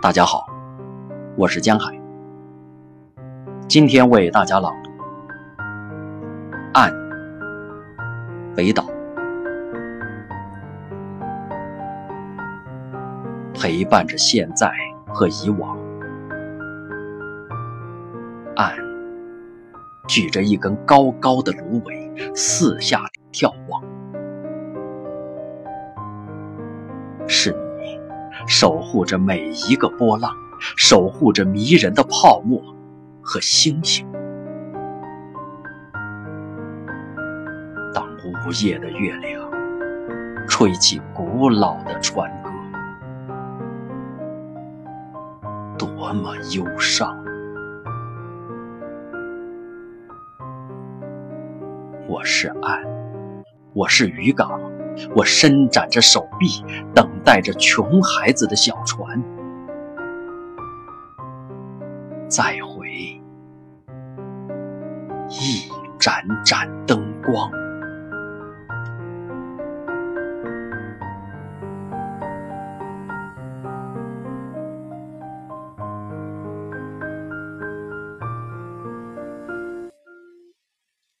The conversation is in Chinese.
大家好，我是江海，今天为大家朗读《岸》北岛，陪伴着现在和以往。岸举着一根高高的芦苇，四下眺望。守护着每一个波浪，守护着迷人的泡沫和星星。当午夜的月亮吹起古老的船歌，多么忧伤！我是岸，我是渔港。我伸展着手臂，等待着穷孩子的小船再回一盏盏灯光。